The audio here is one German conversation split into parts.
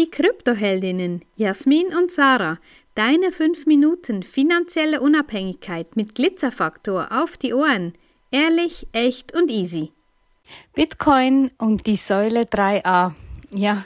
Die Kryptoheldinnen Jasmin und Sarah, deine 5 Minuten finanzielle Unabhängigkeit mit Glitzerfaktor auf die Ohren. Ehrlich, echt und easy. Bitcoin und die Säule 3a. Ja,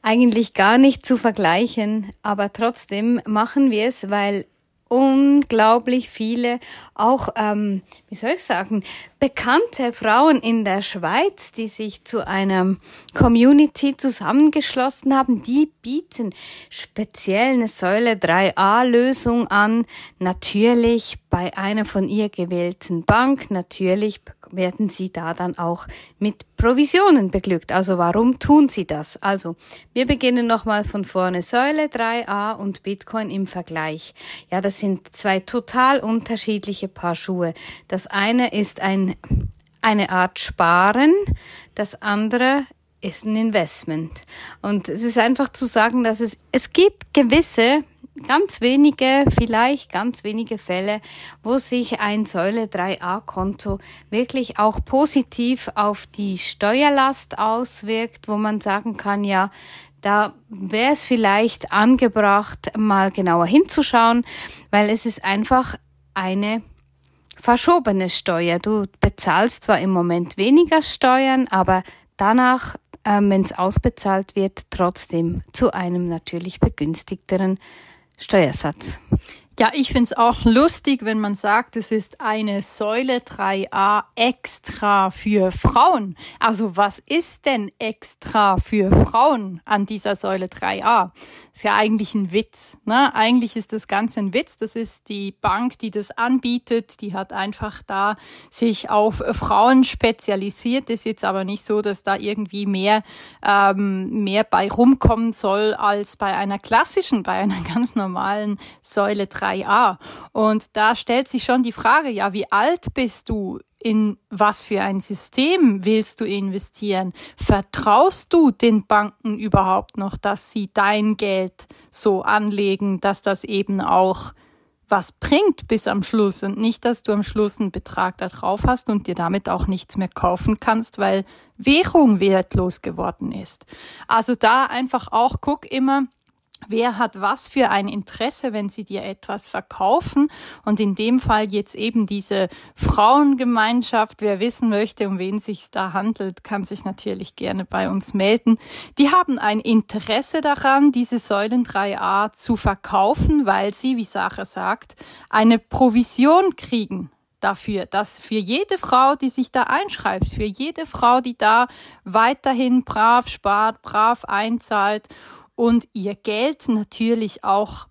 eigentlich gar nicht zu vergleichen, aber trotzdem machen wir es, weil unglaublich viele, auch, ähm, wie soll ich sagen, bekannte Frauen in der Schweiz, die sich zu einer Community zusammengeschlossen haben, die bieten speziell eine Säule 3a Lösung an. Natürlich bei einer von ihr gewählten Bank. Natürlich werden sie da dann auch mit Provisionen beglückt. Also warum tun sie das? Also wir beginnen nochmal von vorne. Säule 3a und Bitcoin im Vergleich. Ja, das sind zwei total unterschiedliche Paar Schuhe. Das eine ist ein, eine Art Sparen, das andere ist ein Investment. Und es ist einfach zu sagen, dass es, es gibt gewisse ganz wenige, vielleicht ganz wenige Fälle, wo sich ein Säule 3a Konto wirklich auch positiv auf die Steuerlast auswirkt, wo man sagen kann, ja, da wäre es vielleicht angebracht, mal genauer hinzuschauen, weil es ist einfach eine verschobene Steuer. Du bezahlst zwar im Moment weniger Steuern, aber danach, äh, wenn es ausbezahlt wird, trotzdem zu einem natürlich begünstigteren Steuersatz. Ja, ich find's auch lustig, wenn man sagt, es ist eine Säule 3a extra für Frauen. Also was ist denn extra für Frauen an dieser Säule 3a? Ist ja eigentlich ein Witz. Ne? Eigentlich ist das Ganze ein Witz. Das ist die Bank, die das anbietet. Die hat einfach da sich auf Frauen spezialisiert. Ist jetzt aber nicht so, dass da irgendwie mehr, ähm, mehr bei rumkommen soll als bei einer klassischen, bei einer ganz normalen Säule 3 3a. Und da stellt sich schon die Frage, ja, wie alt bist du? In was für ein System willst du investieren? Vertraust du den Banken überhaupt noch, dass sie dein Geld so anlegen, dass das eben auch was bringt bis am Schluss und nicht, dass du am Schluss einen Betrag da drauf hast und dir damit auch nichts mehr kaufen kannst, weil Währung wertlos geworden ist. Also da einfach auch guck immer, Wer hat was für ein Interesse, wenn sie dir etwas verkaufen? Und in dem Fall jetzt eben diese Frauengemeinschaft. Wer wissen möchte, um wen sich da handelt, kann sich natürlich gerne bei uns melden. Die haben ein Interesse daran, diese Säulen 3a zu verkaufen, weil sie, wie Sache sagt, eine Provision kriegen dafür, dass für jede Frau, die sich da einschreibt, für jede Frau, die da weiterhin brav spart, brav einzahlt und ihr Geld natürlich auch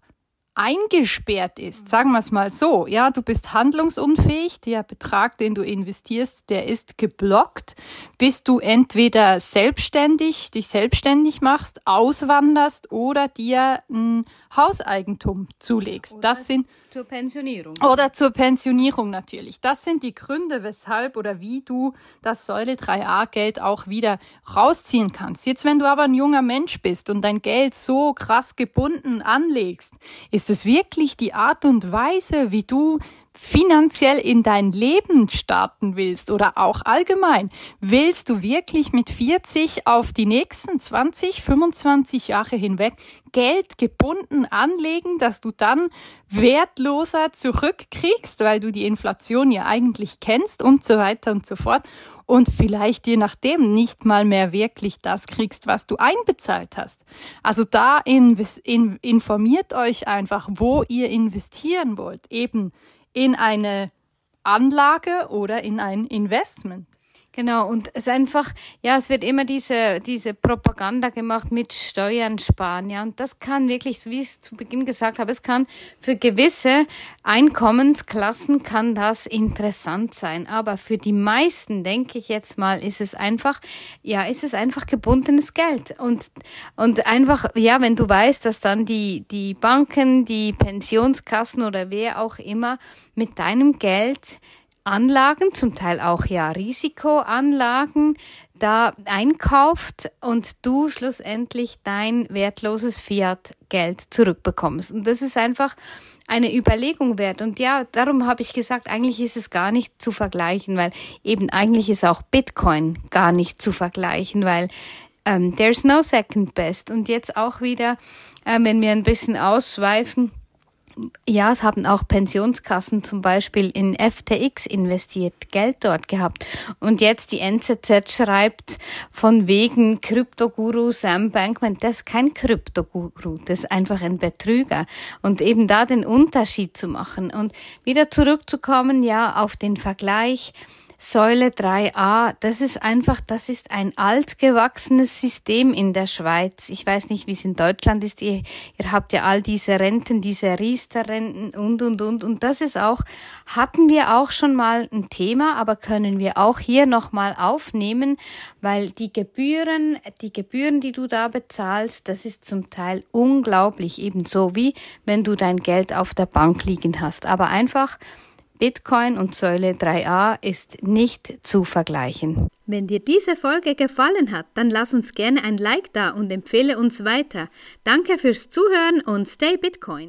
eingesperrt ist, sagen wir es mal so, ja, du bist handlungsunfähig, der Betrag, den du investierst, der ist geblockt, bis du entweder selbstständig, dich selbstständig machst, auswanderst oder dir ein Hauseigentum zulegst. Das sind zur Pensionierung. Oder zur Pensionierung natürlich. Das sind die Gründe, weshalb oder wie du das Säule 3a Geld auch wieder rausziehen kannst. Jetzt, wenn du aber ein junger Mensch bist und dein Geld so krass gebunden anlegst, ist es wirklich die Art und Weise, wie du finanziell in dein Leben starten willst oder auch allgemein, willst du wirklich mit 40 auf die nächsten 20, 25 Jahre hinweg Geld gebunden anlegen, dass du dann wertloser zurückkriegst, weil du die Inflation ja eigentlich kennst und so weiter und so fort und vielleicht je nachdem nicht mal mehr wirklich das kriegst, was du einbezahlt hast. Also da in, in, informiert euch einfach, wo ihr investieren wollt, eben in eine Anlage oder in ein Investment. Genau, und es ist einfach, ja, es wird immer diese, diese Propaganda gemacht mit Steuern sparen, ja, und das kann wirklich, wie ich es zu Beginn gesagt habe, es kann für gewisse Einkommensklassen kann das interessant sein, aber für die meisten, denke ich jetzt mal, ist es einfach, ja, ist es einfach gebundenes Geld und, und einfach, ja, wenn du weißt, dass dann die, die Banken, die Pensionskassen oder wer auch immer mit deinem Geld Anlagen, zum Teil auch ja Risikoanlagen, da einkauft und du schlussendlich dein wertloses Fiat-Geld zurückbekommst. Und das ist einfach eine Überlegung wert. Und ja, darum habe ich gesagt, eigentlich ist es gar nicht zu vergleichen, weil eben eigentlich ist auch Bitcoin gar nicht zu vergleichen, weil ähm, there's no second best. Und jetzt auch wieder, äh, wenn wir ein bisschen ausschweifen, ja, es haben auch Pensionskassen zum Beispiel in FTX investiert, Geld dort gehabt. Und jetzt die NZZ schreibt von wegen Kryptoguru Sam Bankman, das ist kein Kryptoguru, das ist einfach ein Betrüger. Und eben da den Unterschied zu machen und wieder zurückzukommen, ja, auf den Vergleich, Säule 3a, das ist einfach, das ist ein altgewachsenes System in der Schweiz. Ich weiß nicht, wie es in Deutschland ist. Ihr, ihr habt ja all diese Renten, diese Riester-Renten und, und, und. Und das ist auch, hatten wir auch schon mal ein Thema, aber können wir auch hier nochmal aufnehmen, weil die Gebühren, die Gebühren, die du da bezahlst, das ist zum Teil unglaublich, ebenso wie wenn du dein Geld auf der Bank liegen hast. Aber einfach, Bitcoin und Säule 3a ist nicht zu vergleichen. Wenn dir diese Folge gefallen hat, dann lass uns gerne ein Like da und empfehle uns weiter. Danke fürs Zuhören und stay Bitcoin.